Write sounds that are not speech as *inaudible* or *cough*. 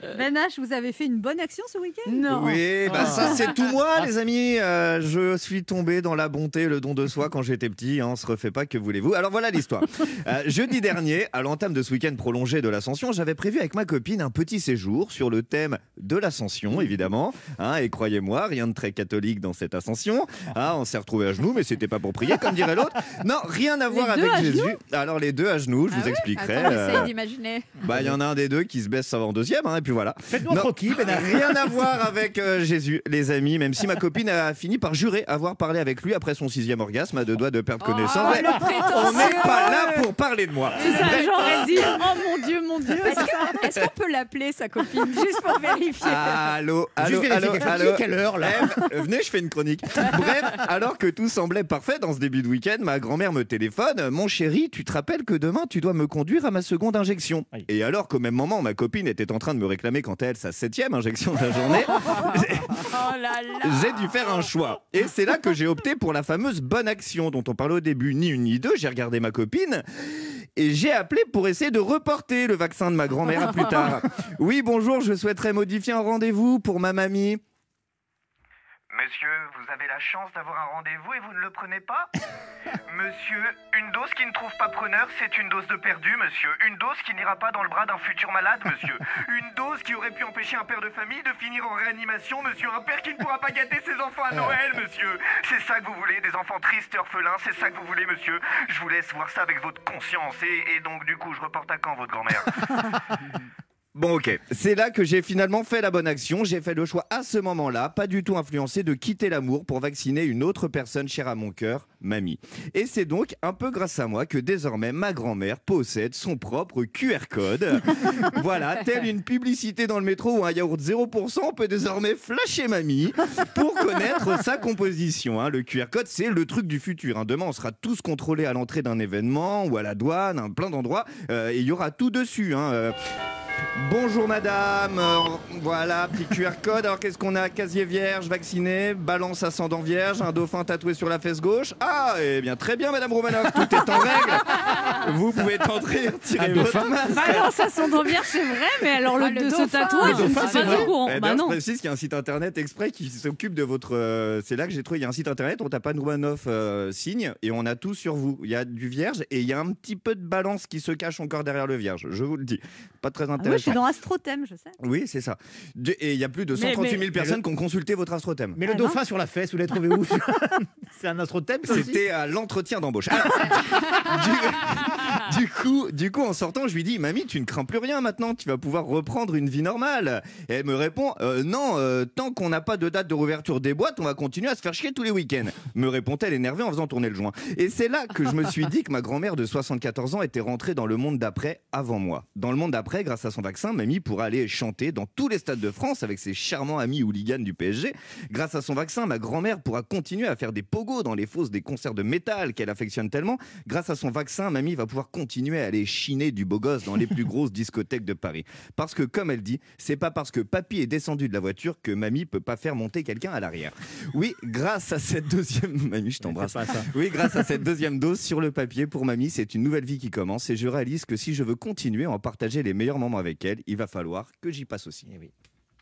Ben H, vous avez fait une bonne action ce week-end? Non. Oui, bah Ah. ça c'est tout moi les amis. Euh, je suis tombé dans la bonté, le don de soi quand j'étais petit. Hein, on se refait pas, que voulez-vous? Alors voilà l'histoire. *laughs* Euh, jeudi dernier, à l'entame de ce week-end prolongé de l'Ascension, j'avais prévu avec ma copine un petit séjour sur le thème de l'Ascension, évidemment. Hein, et croyez-moi, rien de très catholique dans cette Ascension. Hein, on s'est retrouvé à genoux, mais c'était pas pour prier, comme dirait l'autre. Non, rien à voir avec à Jésus. Alors les deux à genoux, je Ah vous expliquerai. Attends, Euh, essaye d'imaginer. bah, il y en a un des deux qui se baisse avant deuxième, hein, et puis voilà. Faites-nous Non. croquis, Ben H. Rien à voir avec euh, Jésus, les amis, même si ma copine a fini par jurer avoir parlé avec lui après son sixième orgasme, à deux doigts de perdre connaissance. Ouais, on n'est pas là pour parler de moi. C'est ça, j'aurais dit Oh mon Dieu, mon Dieu Est-ce que- est-ce qu'on peut l'appeler sa copine juste pour vérifier? Allô, allô, vérifier allô, quelque chose. allô. Quelle heure, là? Eh, euh, Venez, je fais une chronique. Bref, alors que tout semblait parfait dans ce début de week-end, ma grand-mère me téléphone. Mon chéri, tu te rappelles que demain tu dois me conduire à ma seconde injection. Oui. Et alors qu'au même moment, ma copine était en train de me quant à elle sa septième injection de la journée, *laughs* Oh j'ai dû faire un choix. Et c'est là que j'ai opté pour la fameuse bonne action dont on parlait au début, ni une ni deux. J'ai regardé ma copine. Et j'ai appelé pour essayer de reporter le vaccin de ma grand-mère à plus tard. *laughs* Oui, bonjour, je souhaiterais modifier un rendez-vous pour ma mamie. Monsieur, vous avez la chance d'avoir un rendez-vous et vous ne le prenez pas *laughs* Monsieur, une dose qui ne trouve pas preneur, c'est une dose de perdu, monsieur. Une dose qui n'ira pas dans le bras d'un futur malade, monsieur. *laughs* Une dose qui aurait pu empêcher un père de famille de finir en réanimation, monsieur. Un père qui ne pourra pas gâter ses enfants à Noël, monsieur. C'est ça que vous voulez, des enfants tristes et orphelins, c'est ça que vous voulez, monsieur. Je vous laisse voir ça avec votre conscience. Et, et donc, du coup, je reporte à quand votre grand-mère? *laughs* Bon ok, c'est là que j'ai finalement fait la bonne action. J'ai fait le choix à ce moment-là, pas du tout influencé, de quitter l'amour pour vacciner une autre personne chère à mon cœur, mamie. Et c'est donc un peu grâce à moi que désormais ma grand-mère possède son propre QR code. *laughs* voilà, telle une publicité dans le métro ou un yaourt 0%, on peut désormais flasher mamie pour connaître sa composition. hein. Le QR code, c'est le truc du futur. hein. Demain, on sera tous contrôlés à l'entrée d'un événement ou à la douane, hein, plein d'endroits, euh, et il y aura tout dessus. hein. Euh, Bonjour madame, Euh, voilà, petit QR code. Alors qu'est-ce qu'on a? Casier vierge, vacciné, balance ascendant vierge, un dauphin tatoué sur la fesse gauche. Ah, eh bien très bien madame Romanoff, tout est en règle. Vous pouvez tenter, tirer Un votre dauphin masque. Ça s'en vient, c'est vrai, mais alors le, Ah, le de ce dauphin. tatouage, je Le ne dauphin, suis c'est pas vrai. au courant. Eh, Bah non. je précise qu'il y a un site internet exprès qui s'occupe de votre. euh, c'est là que j'ai trouvé. Il y a un site internet, on tape pas Romanoff euh, signe et on a tout sur vous. Il y a du vierge et il y a un petit peu de balance qui se cache encore derrière le vierge. Je vous le dis. Pas très Ah ouais, je suis dans Astrothème, je sais. Oui, c'est ça. Et il y a plus de Mais- 138 000 mais- personnes qui ont consulté votre astrothème. Mais le Ah, dauphin sur la fesse, vous l'avez trouvé où? *laughs* C'est un ça aussi C'était à l'entretien d'embauche. Du, du coup, du coup, en sortant, je lui dis, mamie, tu ne crains plus rien maintenant, tu vas pouvoir reprendre une vie normale. Et elle me répond, Euh, non, euh, tant qu'on n'a pas de date de réouverture des boîtes, on va continuer à se faire chier tous les week-ends. Me répond-elle énervée en faisant tourner le joint. Et c'est là que je me suis dit que ma grand-mère de 74 ans était rentrée dans le monde d'après avant moi. Dans le monde d'après, grâce à son vaccin, mamie pourra aller chanter dans tous les stades de France avec ses charmants amis hooligans du PSG. Grâce à son vaccin, ma grand-mère pourra continuer à faire des dans les fosses des concerts de métal qu'elle affectionne tellement. Grâce à son vaccin, mamie va pouvoir continuer à aller chiner du beau gosse dans les plus grosses *laughs* discothèques de Paris. Parce que, comme elle dit, c'est pas parce que papy est descendu de la voiture que mamie peut pas faire monter quelqu'un à l'arrière. Oui, grâce à cette deuxième... *laughs* Mamie, je t'embrasse. Oui, grâce à cette deuxième dose sur le papier, pour mamie, c'est une nouvelle vie qui commence et je réalise que si je veux continuer à en partager les meilleurs moments avec elle, il va falloir que j'y passe aussi. Eh oui.